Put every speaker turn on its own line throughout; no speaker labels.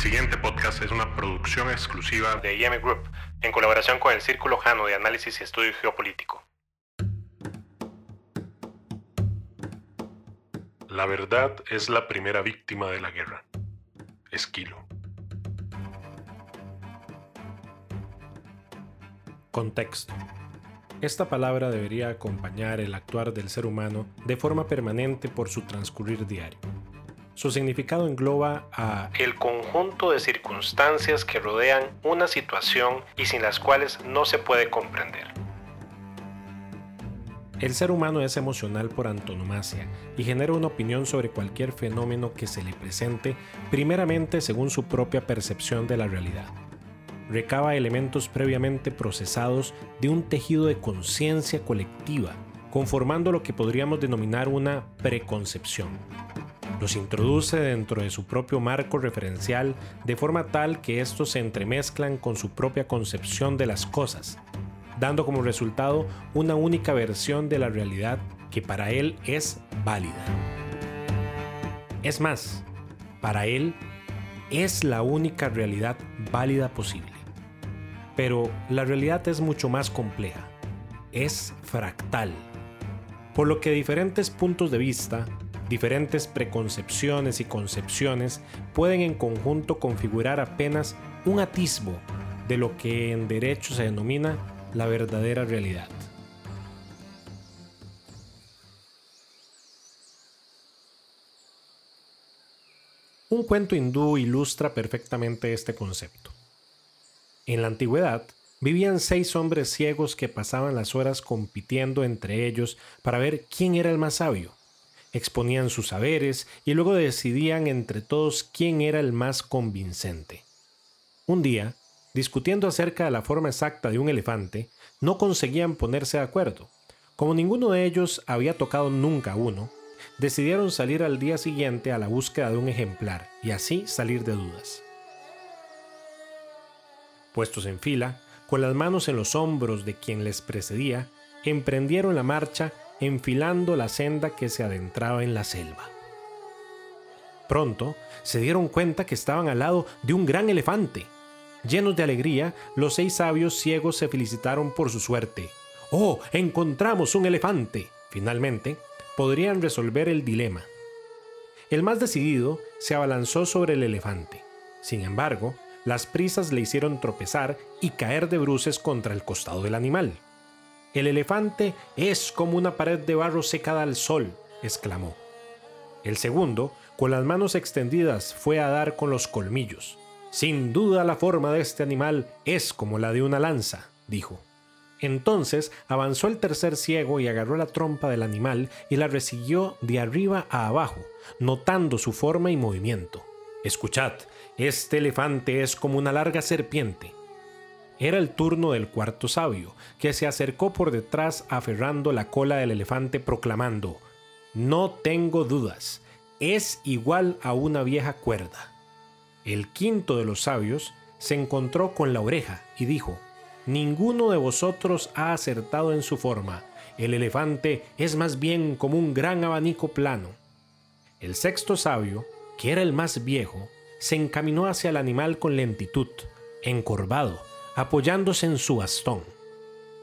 siguiente podcast es una producción exclusiva de IM Group, en colaboración con el Círculo Jano de Análisis y Estudio Geopolítico. La verdad es la primera víctima de la guerra. Esquilo.
Contexto. Esta palabra debería acompañar el actuar del ser humano de forma permanente por su transcurrir diario. Su significado engloba a
el conjunto de circunstancias que rodean una situación y sin las cuales no se puede comprender.
El ser humano es emocional por antonomasia y genera una opinión sobre cualquier fenómeno que se le presente primeramente según su propia percepción de la realidad. Recaba elementos previamente procesados de un tejido de conciencia colectiva, conformando lo que podríamos denominar una preconcepción los introduce dentro de su propio marco referencial de forma tal que estos se entremezclan con su propia concepción de las cosas, dando como resultado una única versión de la realidad que para él es válida. Es más, para él es la única realidad válida posible. Pero la realidad es mucho más compleja, es fractal, por lo que diferentes puntos de vista Diferentes preconcepciones y concepciones pueden en conjunto configurar apenas un atisbo de lo que en derecho se denomina la verdadera realidad. Un cuento hindú ilustra perfectamente este concepto. En la antigüedad, vivían seis hombres ciegos que pasaban las horas compitiendo entre ellos para ver quién era el más sabio exponían sus saberes y luego decidían entre todos quién era el más convincente. Un día, discutiendo acerca de la forma exacta de un elefante, no conseguían ponerse de acuerdo. Como ninguno de ellos había tocado nunca uno, decidieron salir al día siguiente a la búsqueda de un ejemplar y así salir de dudas. Puestos en fila, con las manos en los hombros de quien les precedía, emprendieron la marcha enfilando la senda que se adentraba en la selva. Pronto se dieron cuenta que estaban al lado de un gran elefante. Llenos de alegría, los seis sabios ciegos se felicitaron por su suerte. ¡Oh, encontramos un elefante! Finalmente, podrían resolver el dilema. El más decidido se abalanzó sobre el elefante. Sin embargo, las prisas le hicieron tropezar y caer de bruces contra el costado del animal. El elefante es como una pared de barro secada al sol, exclamó. El segundo, con las manos extendidas, fue a dar con los colmillos. Sin duda la forma de este animal es como la de una lanza, dijo. Entonces avanzó el tercer ciego y agarró la trompa del animal y la resiguió de arriba a abajo, notando su forma y movimiento. Escuchad, este elefante es como una larga serpiente. Era el turno del cuarto sabio, que se acercó por detrás aferrando la cola del elefante proclamando, No tengo dudas, es igual a una vieja cuerda. El quinto de los sabios se encontró con la oreja y dijo, Ninguno de vosotros ha acertado en su forma, el elefante es más bien como un gran abanico plano. El sexto sabio, que era el más viejo, se encaminó hacia el animal con lentitud, encorvado, apoyándose en su bastón.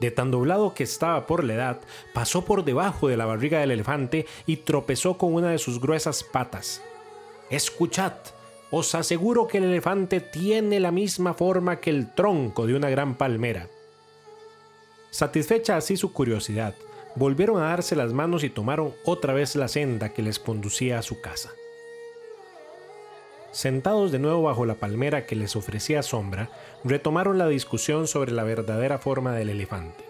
De tan doblado que estaba por la edad, pasó por debajo de la barriga del elefante y tropezó con una de sus gruesas patas. Escuchad, os aseguro que el elefante tiene la misma forma que el tronco de una gran palmera. Satisfecha así su curiosidad, volvieron a darse las manos y tomaron otra vez la senda que les conducía a su casa. Sentados de nuevo bajo la palmera que les ofrecía sombra, retomaron la discusión sobre la verdadera forma del elefante.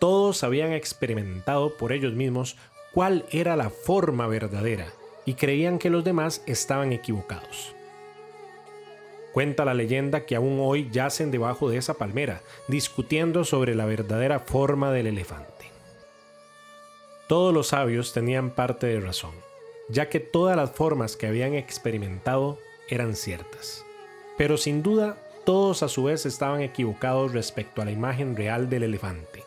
Todos habían experimentado por ellos mismos cuál era la forma verdadera y creían que los demás estaban equivocados. Cuenta la leyenda que aún hoy yacen debajo de esa palmera, discutiendo sobre la verdadera forma del elefante. Todos los sabios tenían parte de razón ya que todas las formas que habían experimentado eran ciertas. Pero sin duda, todos a su vez estaban equivocados respecto a la imagen real del elefante.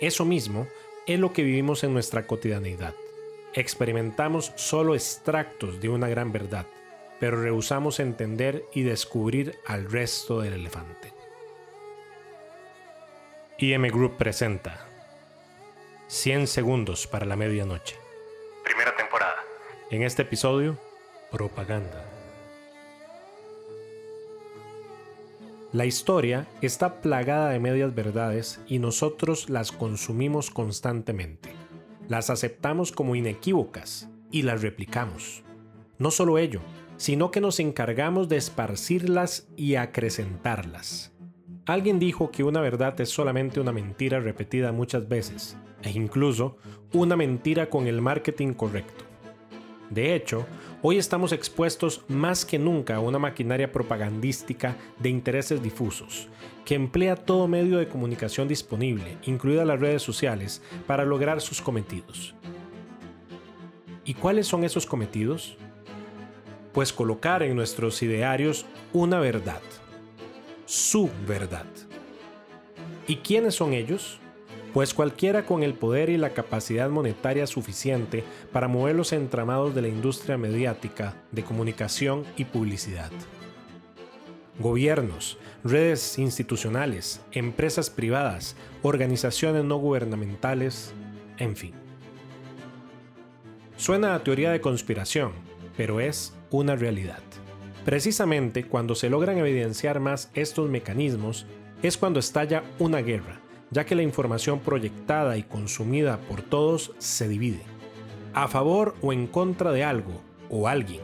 Eso mismo es lo que vivimos en nuestra cotidianidad. Experimentamos solo extractos de una gran verdad, pero rehusamos entender y descubrir al resto del elefante. IM Group presenta 100 segundos para la medianoche. En este episodio, propaganda. La historia está plagada de medias verdades y nosotros las consumimos constantemente. Las aceptamos como inequívocas y las replicamos. No solo ello, sino que nos encargamos de esparcirlas y acrecentarlas. Alguien dijo que una verdad es solamente una mentira repetida muchas veces, e incluso una mentira con el marketing correcto. De hecho, hoy estamos expuestos más que nunca a una maquinaria propagandística de intereses difusos, que emplea todo medio de comunicación disponible, incluidas las redes sociales, para lograr sus cometidos. ¿Y cuáles son esos cometidos? pues colocar en nuestros idearios una verdad, su verdad. ¿Y quiénes son ellos? Pues cualquiera con el poder y la capacidad monetaria suficiente para mover los entramados de la industria mediática, de comunicación y publicidad. Gobiernos, redes institucionales, empresas privadas, organizaciones no gubernamentales, en fin. Suena a teoría de conspiración, pero es una realidad. Precisamente cuando se logran evidenciar más estos mecanismos es cuando estalla una guerra, ya que la información proyectada y consumida por todos se divide, a favor o en contra de algo o alguien.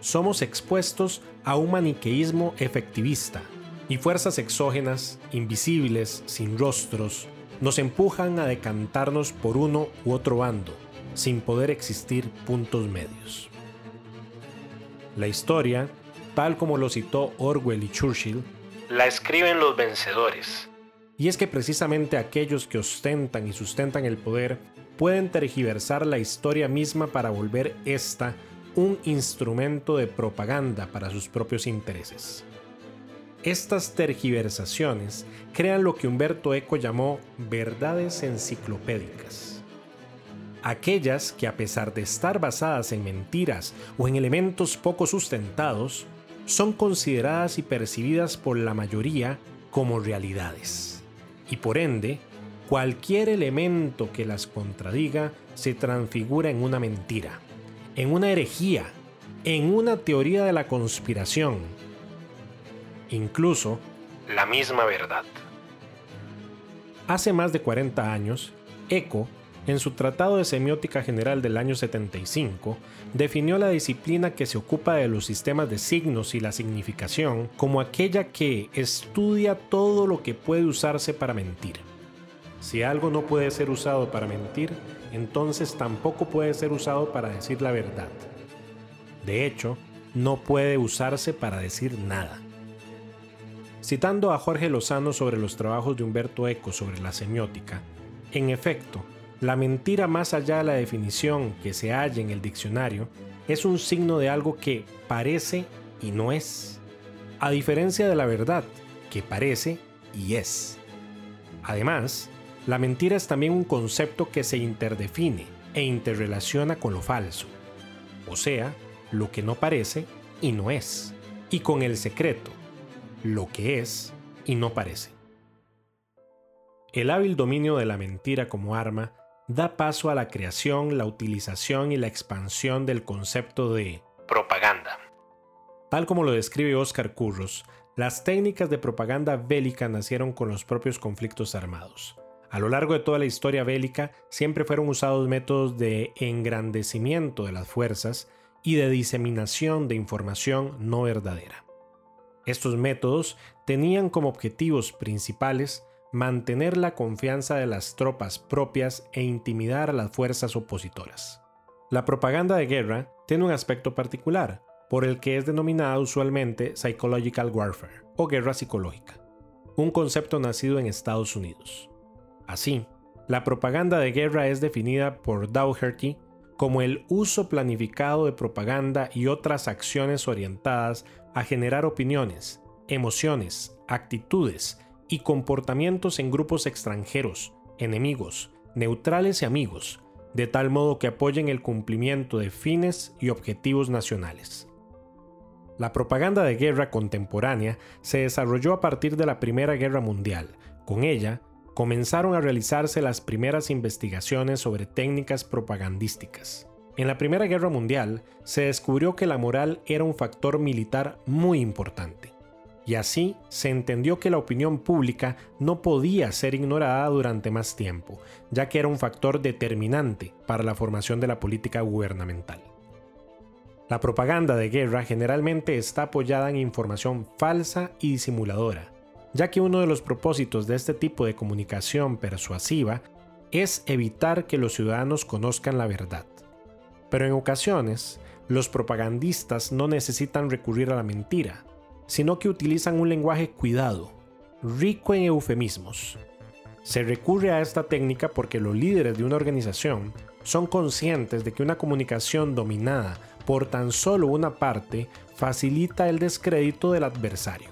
Somos expuestos a un maniqueísmo efectivista y fuerzas exógenas, invisibles, sin rostros, nos empujan a decantarnos por uno u otro bando, sin poder existir puntos medios. La historia, tal como lo citó Orwell y Churchill,
la escriben los vencedores.
Y es que precisamente aquellos que ostentan y sustentan el poder pueden tergiversar la historia misma para volver esta un instrumento de propaganda para sus propios intereses. Estas tergiversaciones crean lo que Humberto Eco llamó verdades enciclopédicas aquellas que a pesar de estar basadas en mentiras o en elementos poco sustentados, son consideradas y percibidas por la mayoría como realidades. Y por ende, cualquier elemento que las contradiga se transfigura en una mentira, en una herejía, en una teoría de la conspiración, incluso
la misma verdad.
Hace más de 40 años, Eco en su Tratado de Semiótica General del año 75, definió la disciplina que se ocupa de los sistemas de signos y la significación como aquella que estudia todo lo que puede usarse para mentir. Si algo no puede ser usado para mentir, entonces tampoco puede ser usado para decir la verdad. De hecho, no puede usarse para decir nada. Citando a Jorge Lozano sobre los trabajos de Humberto Eco sobre la semiótica, en efecto, la mentira más allá de la definición que se halla en el diccionario es un signo de algo que parece y no es, a diferencia de la verdad, que parece y es. Además, la mentira es también un concepto que se interdefine e interrelaciona con lo falso, o sea, lo que no parece y no es, y con el secreto, lo que es y no parece. El hábil dominio de la mentira como arma da paso a la creación, la utilización y la expansión del concepto de
propaganda.
Tal como lo describe Oscar Curros, las técnicas de propaganda bélica nacieron con los propios conflictos armados. A lo largo de toda la historia bélica siempre fueron usados métodos de engrandecimiento de las fuerzas y de diseminación de información no verdadera. Estos métodos tenían como objetivos principales mantener la confianza de las tropas propias e intimidar a las fuerzas opositoras. La propaganda de guerra tiene un aspecto particular, por el que es denominada usualmente psychological warfare o guerra psicológica, un concepto nacido en Estados Unidos. Así, la propaganda de guerra es definida por Dougherty como el uso planificado de propaganda y otras acciones orientadas a generar opiniones, emociones, actitudes y comportamientos en grupos extranjeros, enemigos, neutrales y amigos, de tal modo que apoyen el cumplimiento de fines y objetivos nacionales. La propaganda de guerra contemporánea se desarrolló a partir de la Primera Guerra Mundial. Con ella, comenzaron a realizarse las primeras investigaciones sobre técnicas propagandísticas. En la Primera Guerra Mundial se descubrió que la moral era un factor militar muy importante, y así se entendió que la opinión pública no podía ser ignorada durante más tiempo, ya que era un factor determinante para la formación de la política gubernamental. La propaganda de guerra generalmente está apoyada en información falsa y disimuladora, ya que uno de los propósitos de este tipo de comunicación persuasiva es evitar que los ciudadanos conozcan la verdad. Pero en ocasiones, los propagandistas no necesitan recurrir a la mentira, sino que utilizan un lenguaje cuidado, rico en eufemismos. Se recurre a esta técnica porque los líderes de una organización son conscientes de que una comunicación dominada por tan solo una parte facilita el descrédito del adversario.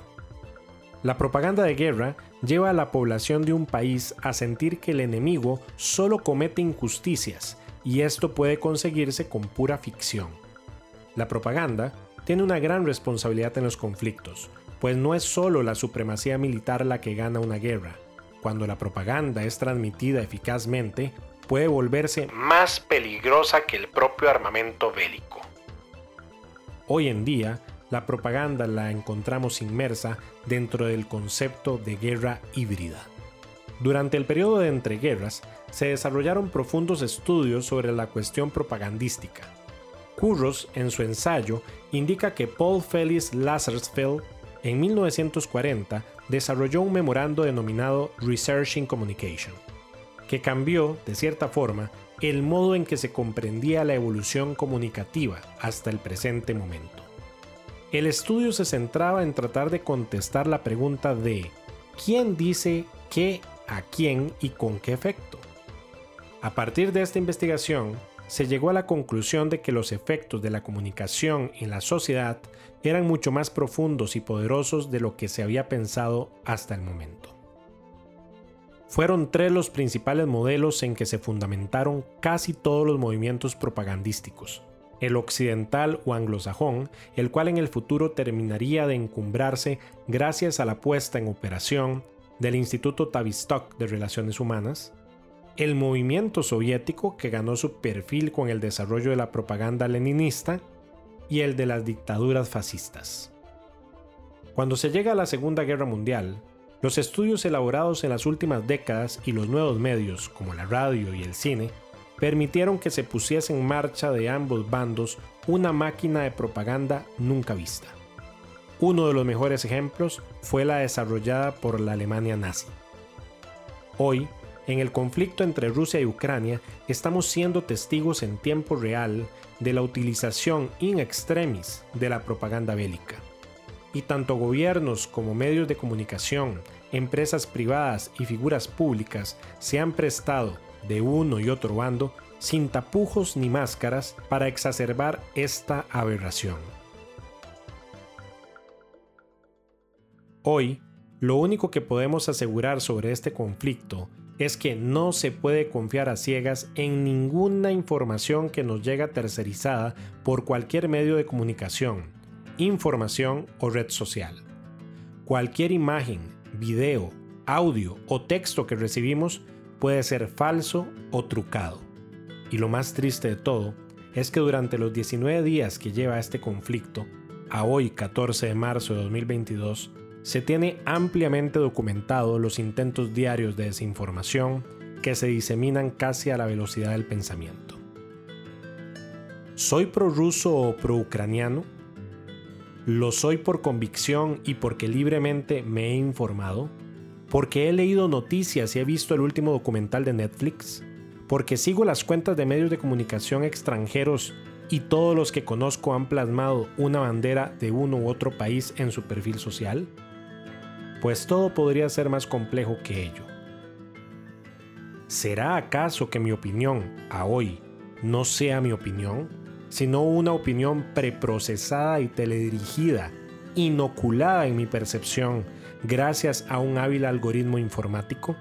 La propaganda de guerra lleva a la población de un país a sentir que el enemigo solo comete injusticias y esto puede conseguirse con pura ficción. La propaganda tiene una gran responsabilidad en los conflictos, pues no es solo la supremacía militar la que gana una guerra. Cuando la propaganda es transmitida eficazmente, puede volverse más peligrosa que el propio armamento bélico. Hoy en día, la propaganda la encontramos inmersa dentro del concepto de guerra híbrida. Durante el periodo de entreguerras, se desarrollaron profundos estudios sobre la cuestión propagandística. Curros, en su ensayo, indica que Paul Felix Lazarsfeld, en 1940, desarrolló un memorando denominado Researching Communication que cambió, de cierta forma, el modo en que se comprendía la evolución comunicativa hasta el presente momento. El estudio se centraba en tratar de contestar la pregunta de ¿quién dice qué a quién y con qué efecto? A partir de esta investigación, se llegó a la conclusión de que los efectos de la comunicación en la sociedad eran mucho más profundos y poderosos de lo que se había pensado hasta el momento. Fueron tres los principales modelos en que se fundamentaron casi todos los movimientos propagandísticos. El occidental o anglosajón, el cual en el futuro terminaría de encumbrarse gracias a la puesta en operación del Instituto Tavistock de Relaciones Humanas, el movimiento soviético que ganó su perfil con el desarrollo de la propaganda leninista y el de las dictaduras fascistas. Cuando se llega a la Segunda Guerra Mundial, los estudios elaborados en las últimas décadas y los nuevos medios, como la radio y el cine, permitieron que se pusiese en marcha de ambos bandos una máquina de propaganda nunca vista. Uno de los mejores ejemplos fue la desarrollada por la Alemania nazi. Hoy, en el conflicto entre Rusia y Ucrania, estamos siendo testigos en tiempo real de la utilización in extremis de la propaganda bélica y tanto gobiernos como medios de comunicación, empresas privadas y figuras públicas se han prestado de uno y otro bando sin tapujos ni máscaras para exacerbar esta aberración. Hoy, lo único que podemos asegurar sobre este conflicto es que no se puede confiar a ciegas en ninguna información que nos llega tercerizada por cualquier medio de comunicación, información o red social. Cualquier imagen, video, audio o texto que recibimos puede ser falso o trucado. Y lo más triste de todo es que durante los 19 días que lleva este conflicto, a hoy 14 de marzo de 2022, se tiene ampliamente documentado los intentos diarios de desinformación que se diseminan casi a la velocidad del pensamiento. ¿Soy prorruso o pro-ucraniano? ¿Lo soy por convicción y porque libremente me he informado? ¿Porque he leído noticias y he visto el último documental de Netflix? ¿Porque sigo las cuentas de medios de comunicación extranjeros y todos los que conozco han plasmado una bandera de uno u otro país en su perfil social? Pues todo podría ser más complejo que ello. ¿Será acaso que mi opinión, a hoy, no sea mi opinión? sino una opinión preprocesada y teledirigida, inoculada en mi percepción gracias a un hábil algoritmo informático?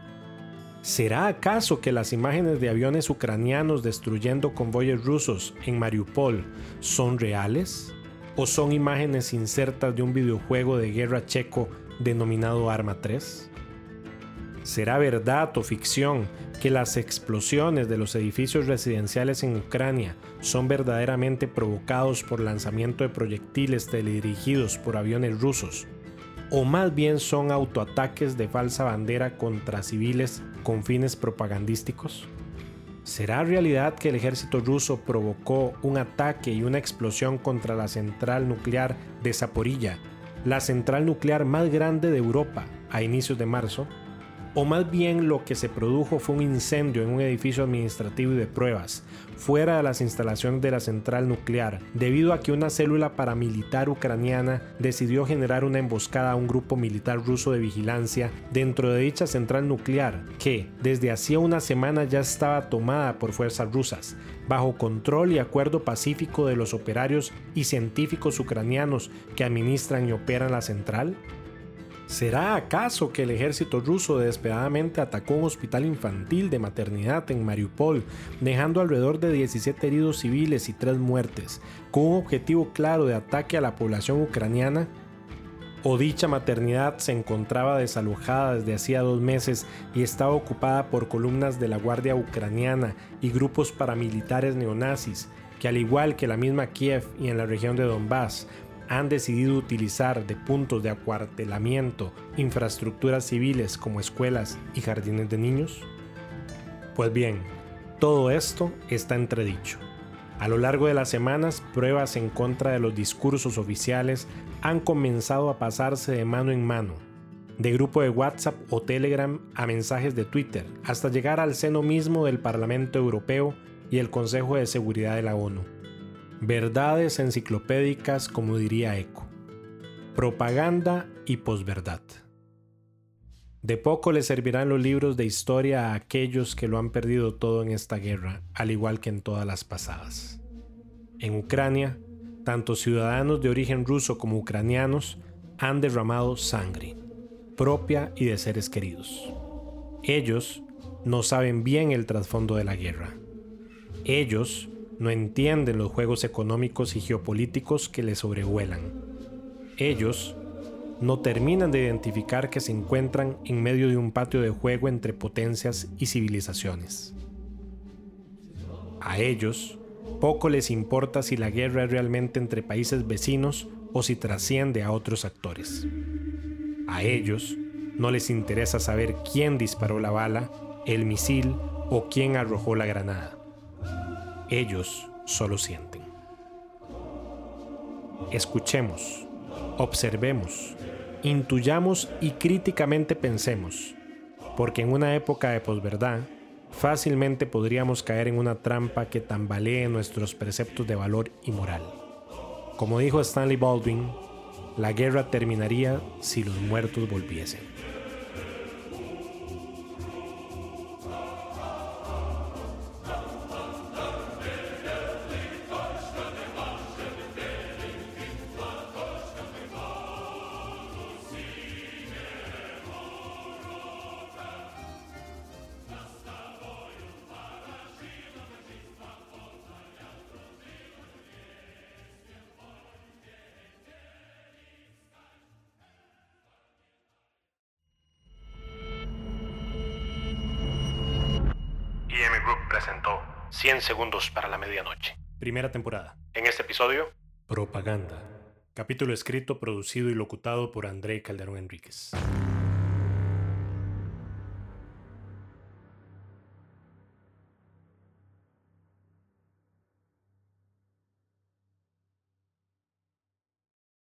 ¿Será acaso que las imágenes de aviones ucranianos destruyendo convoyes rusos en Mariupol son reales? ¿O son imágenes insertas de un videojuego de guerra checo denominado Arma 3? ¿Será verdad o ficción que las explosiones de los edificios residenciales en Ucrania son verdaderamente provocados por lanzamiento de proyectiles teledirigidos por aviones rusos? ¿O más bien son autoataques de falsa bandera contra civiles con fines propagandísticos? ¿Será realidad que el ejército ruso provocó un ataque y una explosión contra la central nuclear de Zaporilla, la central nuclear más grande de Europa, a inicios de marzo? O más bien lo que se produjo fue un incendio en un edificio administrativo y de pruebas, fuera de las instalaciones de la central nuclear, debido a que una célula paramilitar ucraniana decidió generar una emboscada a un grupo militar ruso de vigilancia dentro de dicha central nuclear, que desde hacía una semana ya estaba tomada por fuerzas rusas, bajo control y acuerdo pacífico de los operarios y científicos ucranianos que administran y operan la central? ¿Será acaso que el ejército ruso desesperadamente atacó un hospital infantil de maternidad en Mariupol, dejando alrededor de 17 heridos civiles y 3 muertes, con un objetivo claro de ataque a la población ucraniana? ¿O dicha maternidad se encontraba desalojada desde hacía dos meses y estaba ocupada por columnas de la Guardia Ucraniana y grupos paramilitares neonazis, que al igual que la misma Kiev y en la región de Donbass, han decidido utilizar de puntos de acuartelamiento infraestructuras civiles como escuelas y jardines de niños? Pues bien, todo esto está entredicho. A lo largo de las semanas, pruebas en contra de los discursos oficiales han comenzado a pasarse de mano en mano, de grupo de WhatsApp o Telegram a mensajes de Twitter, hasta llegar al seno mismo del Parlamento Europeo y el Consejo de Seguridad de la ONU. Verdades enciclopédicas, como diría Eco. Propaganda y posverdad. De poco le servirán los libros de historia a aquellos que lo han perdido todo en esta guerra, al igual que en todas las pasadas. En Ucrania, tanto ciudadanos de origen ruso como ucranianos han derramado sangre, propia y de seres queridos. Ellos no saben bien el trasfondo de la guerra. Ellos no entienden los juegos económicos y geopolíticos que les sobrevuelan. Ellos no terminan de identificar que se encuentran en medio de un patio de juego entre potencias y civilizaciones. A ellos poco les importa si la guerra es realmente entre países vecinos o si trasciende a otros actores. A ellos no les interesa saber quién disparó la bala, el misil o quién arrojó la granada. Ellos solo sienten. Escuchemos, observemos, intuyamos y críticamente pensemos, porque en una época de posverdad, fácilmente podríamos caer en una trampa que tambalee nuestros preceptos de valor y moral. Como dijo Stanley Baldwin, la guerra terminaría si los muertos volviesen.
Presentó 100 segundos para la medianoche.
Primera temporada.
En este episodio,
Propaganda. Capítulo escrito, producido y locutado por André Calderón Enríquez.